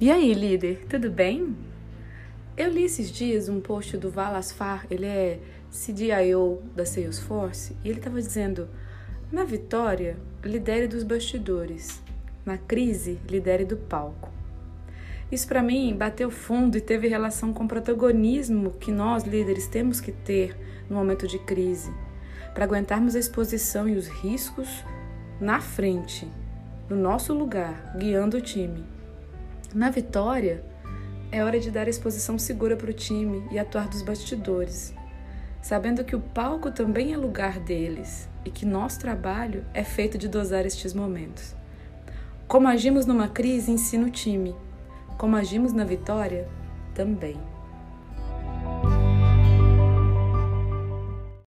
E aí, líder, tudo bem? Eu li esses dias um post do Val Asfar, ele é CDIO da Salesforce, e ele estava dizendo: na vitória, lidere dos bastidores, na crise, lidere do palco. Isso para mim bateu fundo e teve relação com o protagonismo que nós líderes temos que ter no momento de crise, para aguentarmos a exposição e os riscos na frente, no nosso lugar, guiando o time. Na vitória, é hora de dar exposição segura para o time e atuar dos bastidores, sabendo que o palco também é lugar deles e que nosso trabalho é feito de dosar estes momentos. Como agimos numa crise ensina o time, como agimos na vitória também.